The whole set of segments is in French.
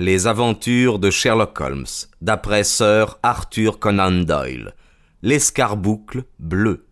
Les aventures de Sherlock Holmes, d'après Sir Arthur Conan Doyle. L'escarboucle bleu.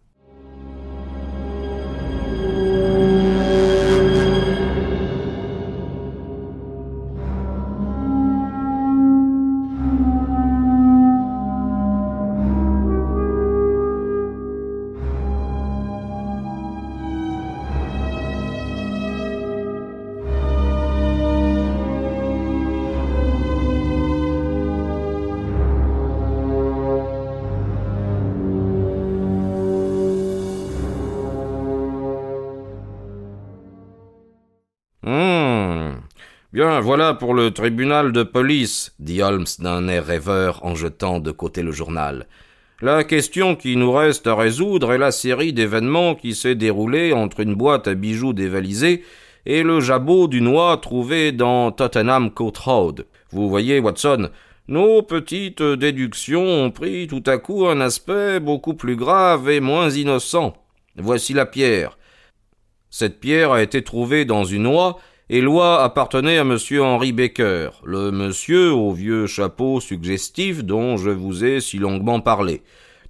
Bien, voilà pour le tribunal de police, dit Holmes d'un air rêveur en jetant de côté le journal. La question qui nous reste à résoudre est la série d'événements qui s'est déroulée entre une boîte à bijoux dévalisée et le jabot du noix trouvé dans Tottenham Court Road. Vous voyez, Watson, nos petites déductions ont pris tout à coup un aspect beaucoup plus grave et moins innocent. Voici la pierre. Cette pierre a été trouvée dans une noix et loi appartenait à monsieur Henry Baker, le monsieur au vieux chapeau suggestif dont je vous ai si longuement parlé.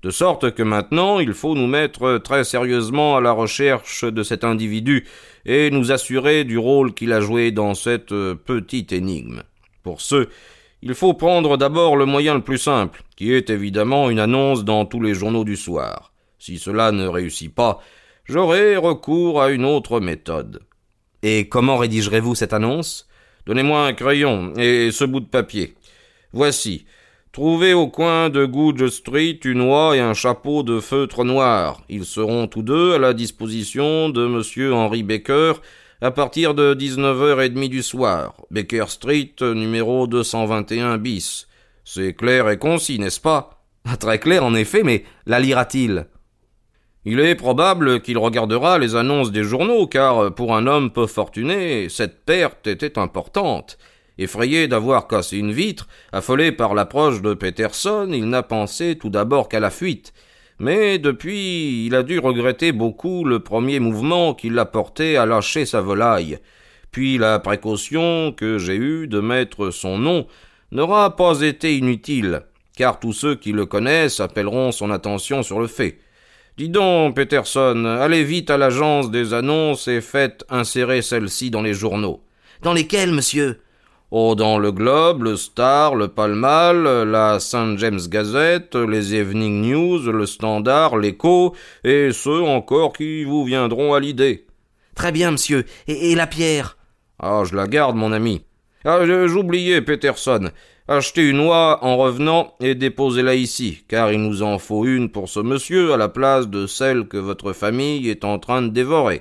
De sorte que maintenant il faut nous mettre très sérieusement à la recherche de cet individu et nous assurer du rôle qu'il a joué dans cette petite énigme. Pour ce, il faut prendre d'abord le moyen le plus simple, qui est évidemment une annonce dans tous les journaux du soir. Si cela ne réussit pas, j'aurai recours à une autre méthode. Et comment rédigerez-vous cette annonce? Donnez-moi un crayon et ce bout de papier. Voici. Trouvez au coin de Goodge Street une oie et un chapeau de feutre noir. Ils seront tous deux à la disposition de monsieur Henry Baker à partir de 19h30 du soir. Baker Street, numéro 221 bis. C'est clair et concis, n'est-ce pas Très clair, en effet, mais la lira-t-il? Il est probable qu'il regardera les annonces des journaux, car pour un homme peu fortuné, cette perte était importante. Effrayé d'avoir cassé une vitre, affolé par l'approche de Peterson, il n'a pensé tout d'abord qu'à la fuite. Mais depuis, il a dû regretter beaucoup le premier mouvement qui l'a porté à lâcher sa volaille. Puis la précaution que j'ai eue de mettre son nom n'aura pas été inutile, car tous ceux qui le connaissent appelleront son attention sur le fait. Dis donc, Peterson, allez vite à l'agence des annonces et faites insérer celle-ci dans les journaux. Dans lesquels, monsieur? Oh, dans le Globe, le Star, le Palmal, la St. James Gazette, les Evening News, le Standard, l'Echo, et ceux encore qui vous viendront à l'idée. Très bien, monsieur. Et, et la pierre? Ah, je la garde, mon ami. Ah, j'oubliais, Peterson. Achetez une oie en revenant et déposez-la ici, car il nous en faut une pour ce monsieur à la place de celle que votre famille est en train de dévorer.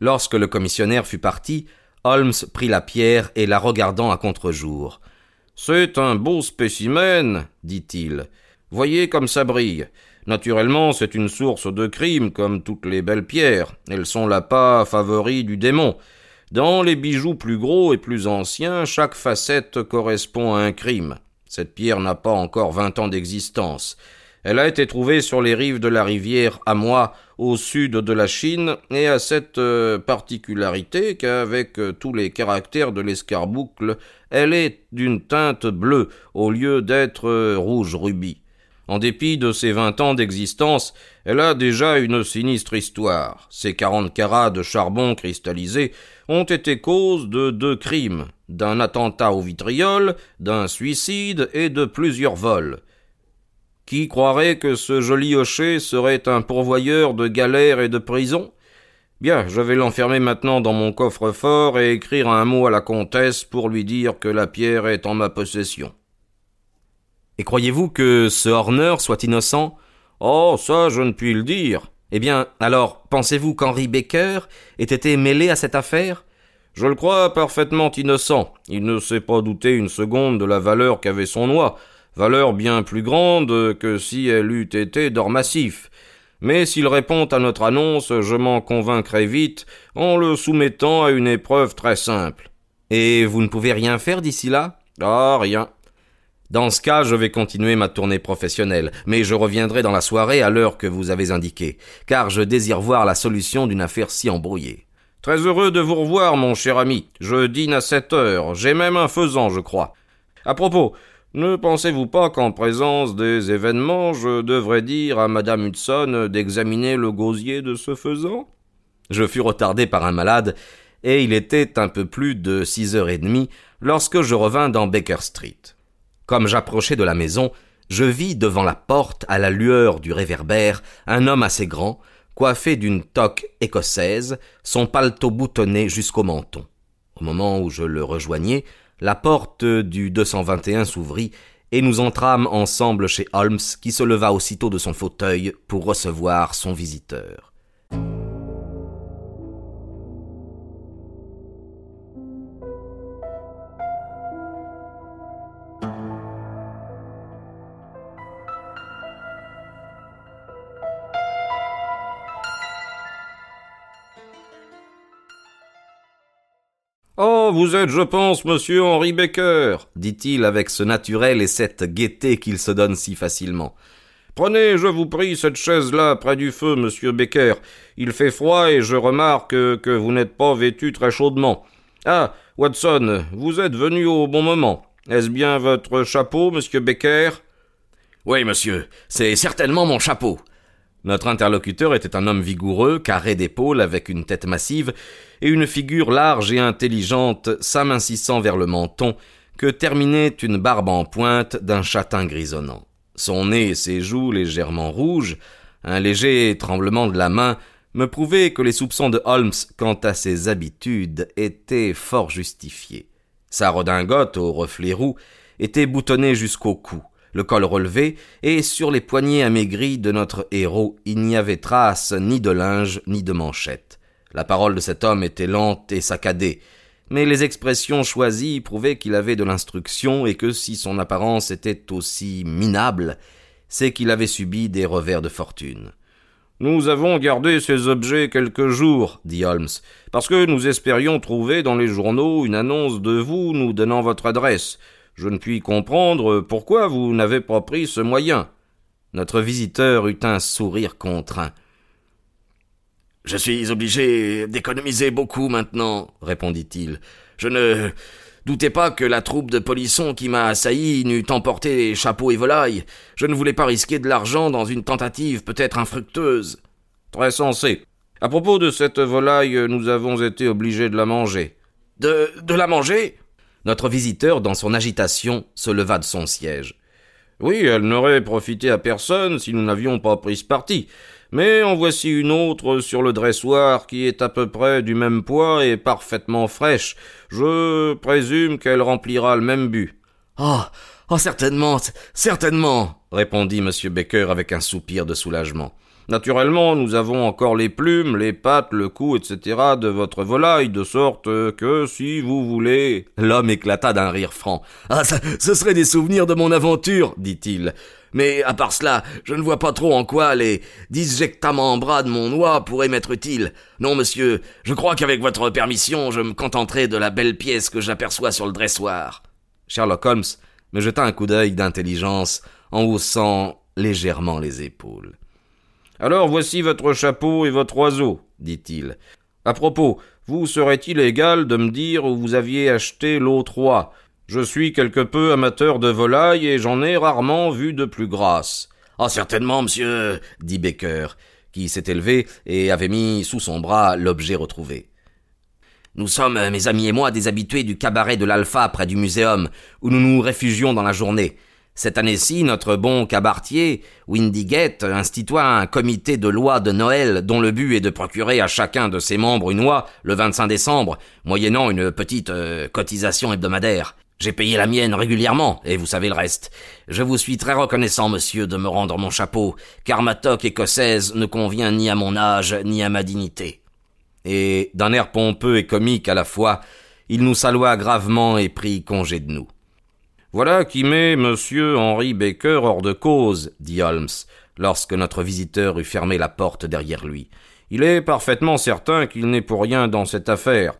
Lorsque le commissionnaire fut parti, Holmes prit la pierre et la regardant à contre-jour. C'est un beau spécimen, dit-il. Voyez comme ça brille. Naturellement, c'est une source de crime, comme toutes les belles pierres. Elles sont l'appât favori du démon. Dans les bijoux plus gros et plus anciens, chaque facette correspond à un crime. Cette pierre n'a pas encore vingt ans d'existence. Elle a été trouvée sur les rives de la rivière Amois, au sud de la Chine, et a cette euh, particularité qu'avec euh, tous les caractères de l'escarboucle, elle est d'une teinte bleue au lieu d'être euh, rouge rubis. En dépit de ses vingt ans d'existence, elle a déjà une sinistre histoire. Ses quarante carats de charbon cristallisé ont été cause de deux crimes, d'un attentat au vitriol, d'un suicide et de plusieurs vols. Qui croirait que ce joli hocher serait un pourvoyeur de galères et de prisons? Bien, je vais l'enfermer maintenant dans mon coffre-fort et écrire un mot à la comtesse pour lui dire que la pierre est en ma possession. Et croyez-vous que ce Horner soit innocent? Oh, ça, je ne puis le dire. Eh bien, alors, pensez-vous qu'Henry Baker ait été mêlé à cette affaire? Je le crois parfaitement innocent. Il ne s'est pas douté une seconde de la valeur qu'avait son noix, valeur bien plus grande que si elle eût été d'or massif. Mais s'il répond à notre annonce, je m'en convaincrai vite en le soumettant à une épreuve très simple. Et vous ne pouvez rien faire d'ici là? Ah, rien. Dans ce cas, je vais continuer ma tournée professionnelle, mais je reviendrai dans la soirée à l'heure que vous avez indiquée, car je désire voir la solution d'une affaire si embrouillée. Très heureux de vous revoir, mon cher ami. Je dîne à sept heures. J'ai même un faisan, je crois. À propos, ne pensez-vous pas qu'en présence des événements, je devrais dire à madame Hudson d'examiner le gosier de ce faisan? Je fus retardé par un malade, et il était un peu plus de six heures et demie lorsque je revins dans Baker Street. Comme j'approchais de la maison, je vis devant la porte, à la lueur du réverbère, un homme assez grand, coiffé d'une toque écossaise, son paletot boutonné jusqu'au menton. Au moment où je le rejoignais, la porte du 221 s'ouvrit et nous entrâmes ensemble chez Holmes qui se leva aussitôt de son fauteuil pour recevoir son visiteur. Vous êtes, je pense, monsieur Henri Baker, dit-il avec ce naturel et cette gaieté qu'il se donne si facilement. Prenez, je vous prie, cette chaise-là près du feu, monsieur Baker. Il fait froid et je remarque que vous n'êtes pas vêtu très chaudement. Ah, Watson, vous êtes venu au bon moment. Est-ce bien votre chapeau, monsieur Baker Oui, monsieur, c'est certainement mon chapeau. Notre interlocuteur était un homme vigoureux, carré d'épaules, avec une tête massive, et une figure large et intelligente s'amincissant vers le menton, que terminait une barbe en pointe d'un châtain grisonnant. Son nez et ses joues légèrement rouges, un léger tremblement de la main, me prouvaient que les soupçons de Holmes quant à ses habitudes étaient fort justifiés. Sa redingote aux reflets roux était boutonnée jusqu'au cou le col relevé, et sur les poignets amaigris de notre héros il n'y avait trace ni de linge ni de manchette. La parole de cet homme était lente et saccadée, mais les expressions choisies prouvaient qu'il avait de l'instruction et que si son apparence était aussi minable, c'est qu'il avait subi des revers de fortune. Nous avons gardé ces objets quelques jours, dit Holmes, parce que nous espérions trouver dans les journaux une annonce de vous nous donnant votre adresse. Je ne puis comprendre pourquoi vous n'avez pas pris ce moyen. Notre visiteur eut un sourire contraint. Je suis obligé d'économiser beaucoup maintenant, répondit-il. Je ne doutais pas que la troupe de polissons qui m'a assailli n'eût emporté chapeaux et volailles. Je ne voulais pas risquer de l'argent dans une tentative peut-être infructueuse. Très sensé. À propos de cette volaille, nous avons été obligés de la manger. De, de la manger? Notre visiteur, dans son agitation, se leva de son siège. Oui, elle n'aurait profité à personne si nous n'avions pas pris ce parti. Mais en voici une autre sur le dressoir qui est à peu près du même poids et parfaitement fraîche. Je présume qu'elle remplira le même but. Oh. Oh certainement. certainement. répondit M. Baker avec un soupir de soulagement. Naturellement, nous avons encore les plumes, les pattes, le cou, etc. de votre volaille, de sorte que si vous voulez. L'homme éclata d'un rire franc. Ah, ça, ce serait des souvenirs de mon aventure, dit-il. Mais à part cela, je ne vois pas trop en quoi les disjectaments en bras de mon oie pourraient m'être utiles. Non, monsieur, je crois qu'avec votre permission, je me contenterai de la belle pièce que j'aperçois sur le dressoir. Sherlock Holmes me jeta un coup d'œil d'intelligence en haussant légèrement les épaules. Alors voici votre chapeau et votre oiseau, dit-il. À propos, vous serait-il égal de me dire où vous aviez acheté l'autre roi Je suis quelque peu amateur de volailles et j'en ai rarement vu de plus grasses. Ah, certainement, monsieur, dit Baker, qui s'était levé et avait mis sous son bras l'objet retrouvé. Nous sommes, mes amis et moi, des habitués du cabaret de l'Alpha près du muséum, où nous nous réfugions dans la journée. Cette année-ci, notre bon cabaretier, Windygate, institua un comité de loi de Noël dont le but est de procurer à chacun de ses membres une oie le 25 décembre, moyennant une petite euh, cotisation hebdomadaire. J'ai payé la mienne régulièrement, et vous savez le reste. Je vous suis très reconnaissant, monsieur, de me rendre mon chapeau, car ma toque écossaise ne convient ni à mon âge, ni à ma dignité. Et, d'un air pompeux et comique à la fois, il nous salua gravement et prit congé de nous. Voilà qui met monsieur Henry Baker hors de cause, dit Holmes, lorsque notre visiteur eut fermé la porte derrière lui. Il est parfaitement certain qu'il n'est pour rien dans cette affaire.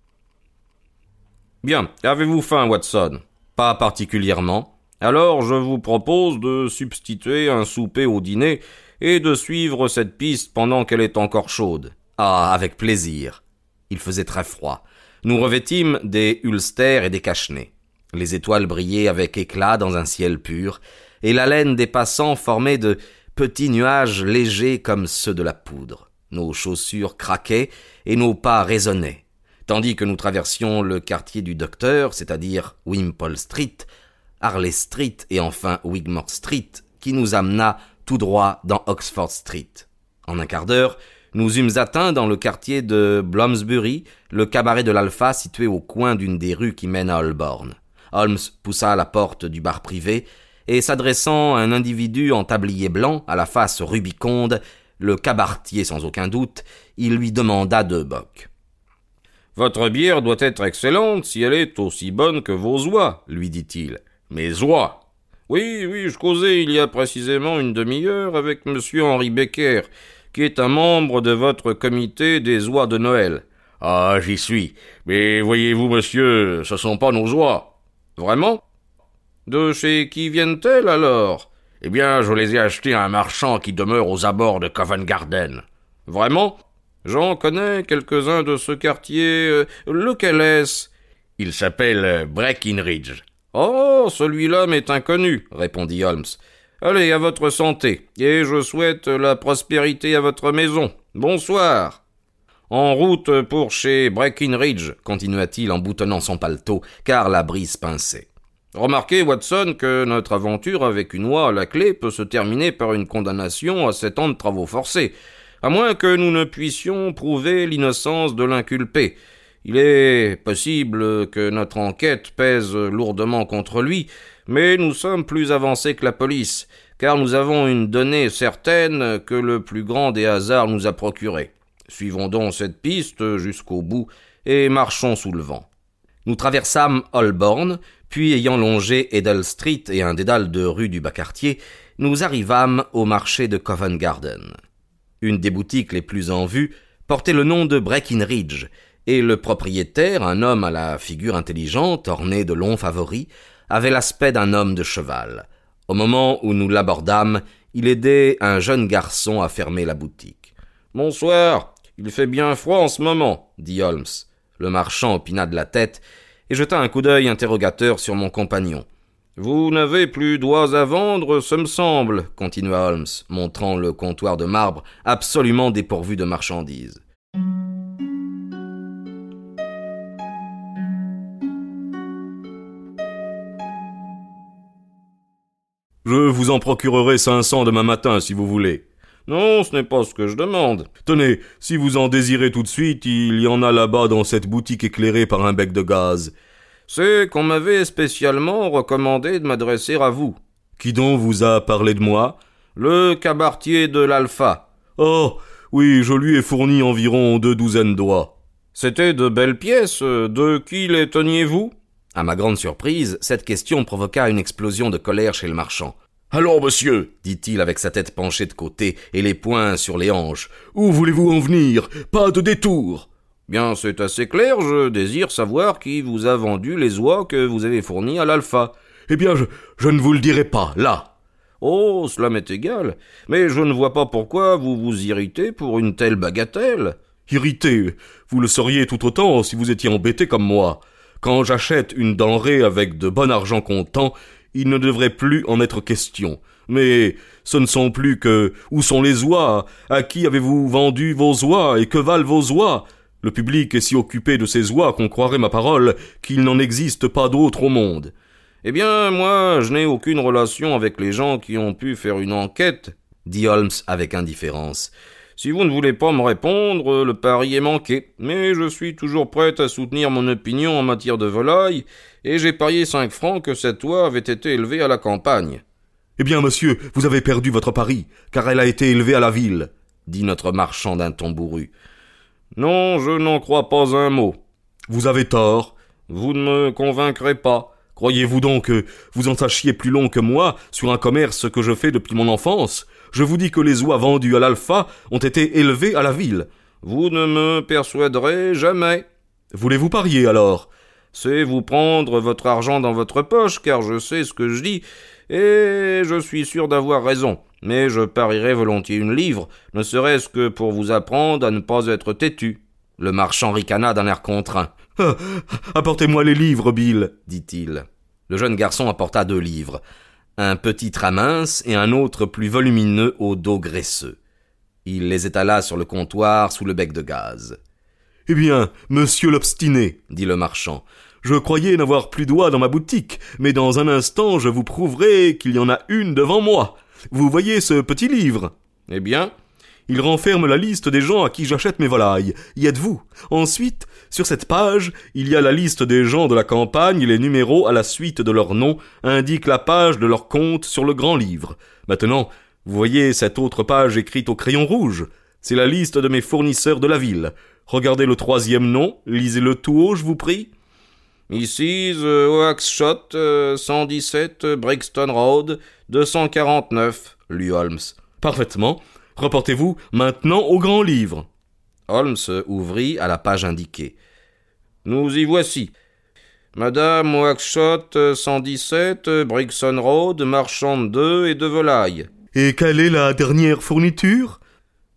Bien, avez-vous faim, Watson? Pas particulièrement. Alors je vous propose de substituer un souper au dîner et de suivre cette piste pendant qu'elle est encore chaude. Ah, avec plaisir. Il faisait très froid. Nous revêtîmes des ulsters et des cache-nez. Les étoiles brillaient avec éclat dans un ciel pur, et la laine des passants formait de petits nuages légers comme ceux de la poudre. Nos chaussures craquaient et nos pas résonnaient. Tandis que nous traversions le quartier du docteur, c'est-à-dire Wimpole Street, Harley Street et enfin Wigmore Street, qui nous amena tout droit dans Oxford Street. En un quart d'heure, nous eûmes atteint dans le quartier de Bloomsbury le cabaret de l'Alpha situé au coin d'une des rues qui mènent à Holborn. Holmes poussa la porte du bar privé et s'adressant à un individu en tablier blanc, à la face rubiconde, le cabaretier sans aucun doute, il lui demanda deux bocs. Votre bière doit être excellente si elle est aussi bonne que vos oies, lui dit-il. Mes oies Oui, oui, je causais il y a précisément une demi-heure avec monsieur Henri Becker, qui est un membre de votre comité des oies de Noël. Ah, j'y suis. Mais voyez-vous, monsieur, ce sont pas nos oies. Vraiment? De chez qui viennent-elles alors? Eh bien, je les ai achetées à un marchand qui demeure aux abords de Covent Garden. Vraiment? J'en connais quelques-uns de ce quartier. Euh, lequel est-ce? Il s'appelle Breckinridge. Oh, celui-là m'est inconnu, répondit Holmes. Allez, à votre santé, et je souhaite la prospérité à votre maison. Bonsoir. En route pour chez Breckinridge, continua-t-il en boutonnant son paletot, car la brise pinçait. Remarquez, Watson, que notre aventure avec une oie à la clé peut se terminer par une condamnation à sept ans de travaux forcés, à moins que nous ne puissions prouver l'innocence de l'inculpé. Il est possible que notre enquête pèse lourdement contre lui, mais nous sommes plus avancés que la police, car nous avons une donnée certaine que le plus grand des hasards nous a procurée. Suivons donc cette piste jusqu'au bout et marchons sous le vent. Nous traversâmes Holborn, puis ayant longé Edel Street et un dédale de rue du bas-quartier, nous arrivâmes au marché de Covent Garden. Une des boutiques les plus en vue portait le nom de Breckinridge, et le propriétaire, un homme à la figure intelligente, orné de longs favoris, avait l'aspect d'un homme de cheval. Au moment où nous l'abordâmes, il aidait un jeune garçon à fermer la boutique. Bonsoir, il fait bien froid en ce moment, dit Holmes. Le marchand opina de la tête et jeta un coup d'œil interrogateur sur mon compagnon. Vous n'avez plus d'oies à vendre, ce me semble, continua Holmes, montrant le comptoir de marbre absolument dépourvu de marchandises. Je vous en procurerai cinq cents demain matin, si vous voulez. Non, ce n'est pas ce que je demande. Tenez, si vous en désirez tout de suite, il y en a là-bas dans cette boutique éclairée par un bec de gaz. C'est qu'on m'avait spécialement recommandé de m'adresser à vous. Qui donc vous a parlé de moi? Le cabaretier de l'Alpha. Oh, oui, je lui ai fourni environ deux douzaines d'oies. C'était de belles pièces. De qui les teniez-vous? À ma grande surprise, cette question provoqua une explosion de colère chez le marchand. Alors, monsieur, dit-il avec sa tête penchée de côté et les poings sur les hanches, où voulez-vous en venir? Pas de détour Bien, c'est assez clair, je désire savoir qui vous a vendu les oies que vous avez fournies à l'alpha. Eh bien, je, je ne vous le dirai pas, là. Oh, cela m'est égal, mais je ne vois pas pourquoi vous vous irritez pour une telle bagatelle. Irrité Vous le seriez tout autant si vous étiez embêté comme moi. Quand j'achète une denrée avec de bon argent comptant, il ne devrait plus en être question. Mais ce ne sont plus que où sont les oies? À qui avez-vous vendu vos oies? Et que valent vos oies? Le public est si occupé de ces oies qu'on croirait ma parole qu'il n'en existe pas d'autres au monde. Eh bien, moi, je n'ai aucune relation avec les gens qui ont pu faire une enquête, dit Holmes avec indifférence. Si vous ne voulez pas me répondre, le pari est manqué, mais je suis toujours prêt à soutenir mon opinion en matière de volaille, et j'ai parié cinq francs que cette oie avait été élevée à la campagne. Eh bien, monsieur, vous avez perdu votre pari, car elle a été élevée à la ville, dit notre marchand d'un ton bourru. Non, je n'en crois pas un mot. Vous avez tort. Vous ne me convaincrez pas. Croyez-vous donc que vous en sachiez plus long que moi sur un commerce que je fais depuis mon enfance? Je vous dis que les oies vendues à l'alpha ont été élevées à la ville. Vous ne me persuaderez jamais. Voulez-vous parier alors? C'est vous prendre votre argent dans votre poche, car je sais ce que je dis, et je suis sûr d'avoir raison. Mais je parierais volontiers une livre, ne serait-ce que pour vous apprendre à ne pas être têtu. Le marchand ricana d'un air contraint. Ah, apportez-moi les livres, Bill, dit-il. Le jeune garçon apporta deux livres, un petit mince et un autre plus volumineux au dos graisseux. Il les étala sur le comptoir sous le bec de gaz. Eh bien, monsieur l'obstiné, dit le marchand, je croyais n'avoir plus doigt dans ma boutique, mais dans un instant je vous prouverai qu'il y en a une devant moi. Vous voyez ce petit livre? Eh bien il renferme la liste des gens à qui j'achète mes volailles. Y êtes-vous? Ensuite, sur cette page, il y a la liste des gens de la campagne et les numéros à la suite de leur nom indiquent la page de leur compte sur le grand livre. Maintenant, vous voyez cette autre page écrite au crayon rouge. C'est la liste de mes fournisseurs de la ville. Regardez le troisième nom, lisez-le tout haut, je vous prie. Ici, The Waxshot, 117 Brixton Road, 249, lut Holmes. Parfaitement. Reportez-vous maintenant au grand livre. Holmes ouvrit à la page indiquée. Nous y voici. Madame Waxshot, 117, Brixton Road, marchande d'œufs et de volailles. Et quelle est la dernière fourniture?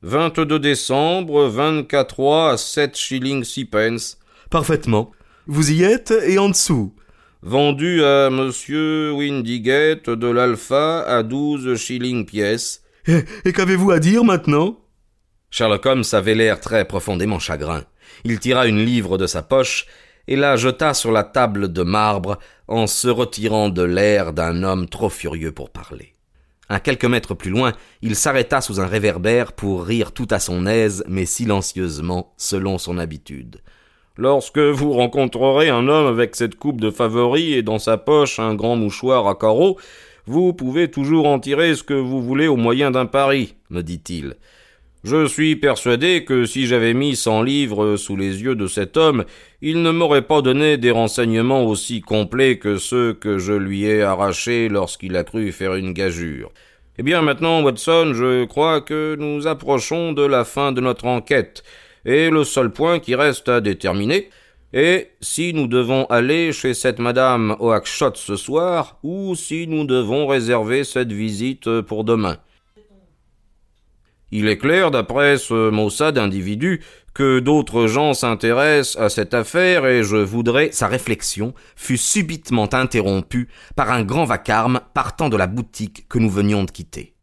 22 décembre, 24 à 7 shillings 6 pence. Parfaitement. Vous y êtes et en dessous. Vendu à monsieur Windigate de l'Alpha à 12 shillings pièce. Et, qu'avez-vous à dire maintenant? Sherlock Holmes avait l'air très profondément chagrin. Il tira une livre de sa poche et la jeta sur la table de marbre en se retirant de l'air d'un homme trop furieux pour parler. À quelques mètres plus loin, il s'arrêta sous un réverbère pour rire tout à son aise, mais silencieusement, selon son habitude. Lorsque vous rencontrerez un homme avec cette coupe de favoris et dans sa poche un grand mouchoir à carreaux, vous pouvez toujours en tirer ce que vous voulez au moyen d'un pari, me dit-il. Je suis persuadé que si j'avais mis cent livres sous les yeux de cet homme, il ne m'aurait pas donné des renseignements aussi complets que ceux que je lui ai arrachés lorsqu'il a cru faire une gageure. Eh bien maintenant, Watson, je crois que nous approchons de la fin de notre enquête, et le seul point qui reste à déterminer, et si nous devons aller chez cette madame Oakshott ce soir, ou si nous devons réserver cette visite pour demain? Il est clair, d'après ce maussade d'individu, que d'autres gens s'intéressent à cette affaire et je voudrais. Sa réflexion fut subitement interrompue par un grand vacarme partant de la boutique que nous venions de quitter.